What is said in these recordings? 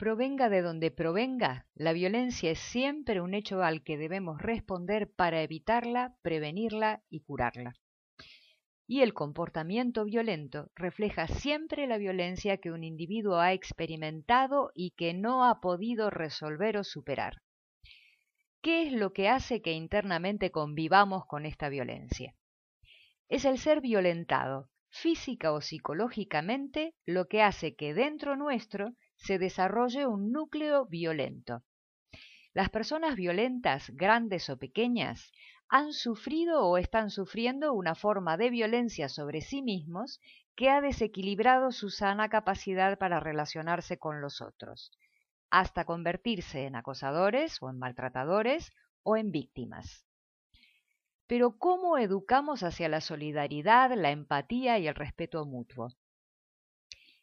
Provenga de donde provenga, la violencia es siempre un hecho al que debemos responder para evitarla, prevenirla y curarla. Y el comportamiento violento refleja siempre la violencia que un individuo ha experimentado y que no ha podido resolver o superar. ¿Qué es lo que hace que internamente convivamos con esta violencia? Es el ser violentado, física o psicológicamente, lo que hace que dentro nuestro se desarrolle un núcleo violento. Las personas violentas, grandes o pequeñas, han sufrido o están sufriendo una forma de violencia sobre sí mismos que ha desequilibrado su sana capacidad para relacionarse con los otros, hasta convertirse en acosadores o en maltratadores o en víctimas. Pero ¿cómo educamos hacia la solidaridad, la empatía y el respeto mutuo?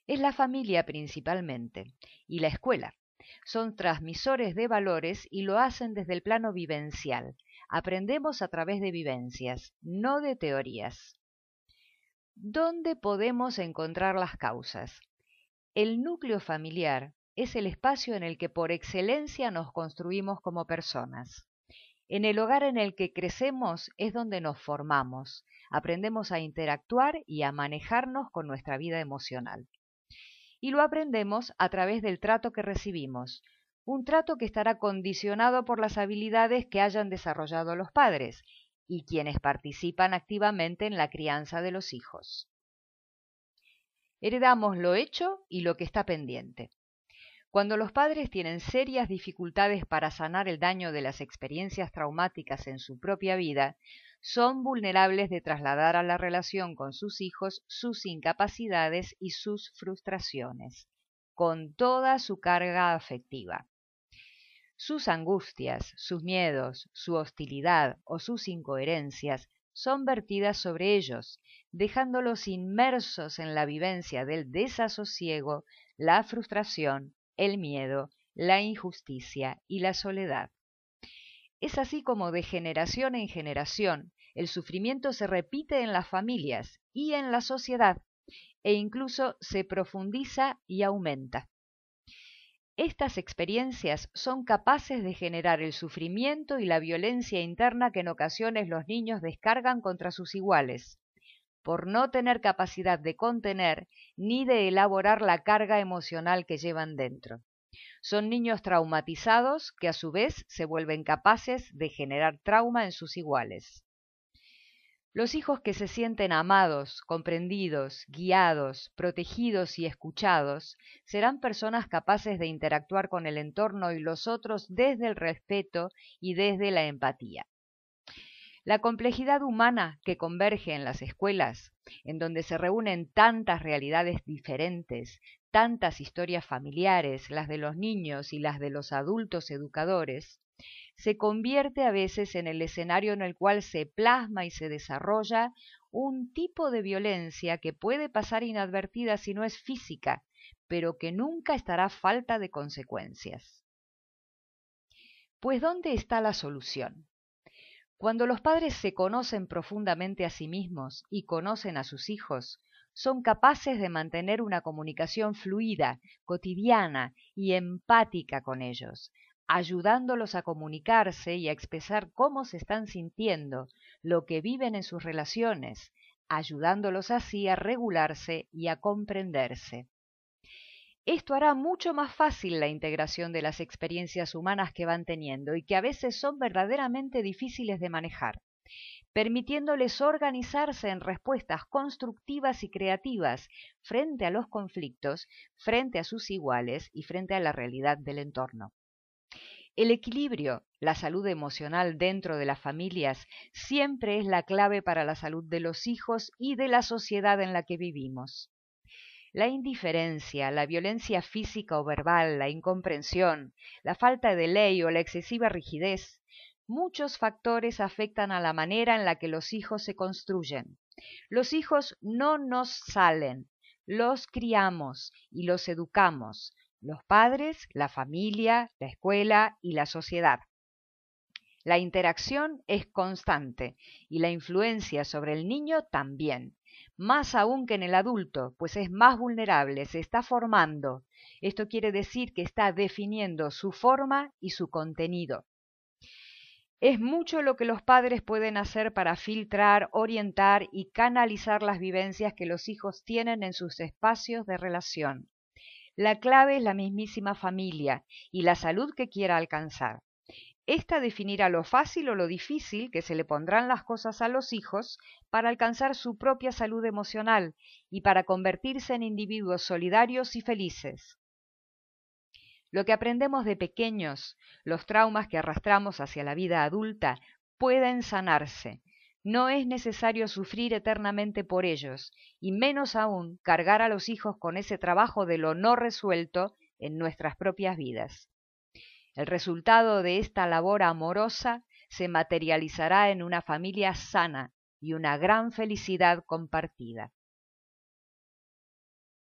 Es la familia principalmente y la escuela. Son transmisores de valores y lo hacen desde el plano vivencial. Aprendemos a través de vivencias, no de teorías. ¿Dónde podemos encontrar las causas? El núcleo familiar es el espacio en el que por excelencia nos construimos como personas. En el hogar en el que crecemos es donde nos formamos, aprendemos a interactuar y a manejarnos con nuestra vida emocional y lo aprendemos a través del trato que recibimos, un trato que estará condicionado por las habilidades que hayan desarrollado los padres y quienes participan activamente en la crianza de los hijos. Heredamos lo hecho y lo que está pendiente. Cuando los padres tienen serias dificultades para sanar el daño de las experiencias traumáticas en su propia vida, son vulnerables de trasladar a la relación con sus hijos sus incapacidades y sus frustraciones, con toda su carga afectiva. Sus angustias, sus miedos, su hostilidad o sus incoherencias son vertidas sobre ellos, dejándolos inmersos en la vivencia del desasosiego, la frustración, el miedo, la injusticia y la soledad. Es así como de generación en generación el sufrimiento se repite en las familias y en la sociedad e incluso se profundiza y aumenta. Estas experiencias son capaces de generar el sufrimiento y la violencia interna que en ocasiones los niños descargan contra sus iguales, por no tener capacidad de contener ni de elaborar la carga emocional que llevan dentro. Son niños traumatizados que a su vez se vuelven capaces de generar trauma en sus iguales. Los hijos que se sienten amados, comprendidos, guiados, protegidos y escuchados serán personas capaces de interactuar con el entorno y los otros desde el respeto y desde la empatía. La complejidad humana que converge en las escuelas, en donde se reúnen tantas realidades diferentes, tantas historias familiares, las de los niños y las de los adultos educadores, se convierte a veces en el escenario en el cual se plasma y se desarrolla un tipo de violencia que puede pasar inadvertida si no es física, pero que nunca estará falta de consecuencias. Pues ¿dónde está la solución? Cuando los padres se conocen profundamente a sí mismos y conocen a sus hijos, son capaces de mantener una comunicación fluida, cotidiana y empática con ellos, ayudándolos a comunicarse y a expresar cómo se están sintiendo, lo que viven en sus relaciones, ayudándolos así a regularse y a comprenderse. Esto hará mucho más fácil la integración de las experiencias humanas que van teniendo y que a veces son verdaderamente difíciles de manejar permitiéndoles organizarse en respuestas constructivas y creativas frente a los conflictos, frente a sus iguales y frente a la realidad del entorno. El equilibrio, la salud emocional dentro de las familias, siempre es la clave para la salud de los hijos y de la sociedad en la que vivimos. La indiferencia, la violencia física o verbal, la incomprensión, la falta de ley o la excesiva rigidez muchos factores afectan a la manera en la que los hijos se construyen. Los hijos no nos salen, los criamos y los educamos, los padres, la familia, la escuela y la sociedad. La interacción es constante y la influencia sobre el niño también, más aún que en el adulto, pues es más vulnerable, se está formando. Esto quiere decir que está definiendo su forma y su contenido. Es mucho lo que los padres pueden hacer para filtrar, orientar y canalizar las vivencias que los hijos tienen en sus espacios de relación. La clave es la mismísima familia y la salud que quiera alcanzar. Esta definirá lo fácil o lo difícil que se le pondrán las cosas a los hijos para alcanzar su propia salud emocional y para convertirse en individuos solidarios y felices. Lo que aprendemos de pequeños, los traumas que arrastramos hacia la vida adulta, pueden sanarse. No es necesario sufrir eternamente por ellos, y menos aún cargar a los hijos con ese trabajo de lo no resuelto en nuestras propias vidas. El resultado de esta labor amorosa se materializará en una familia sana y una gran felicidad compartida.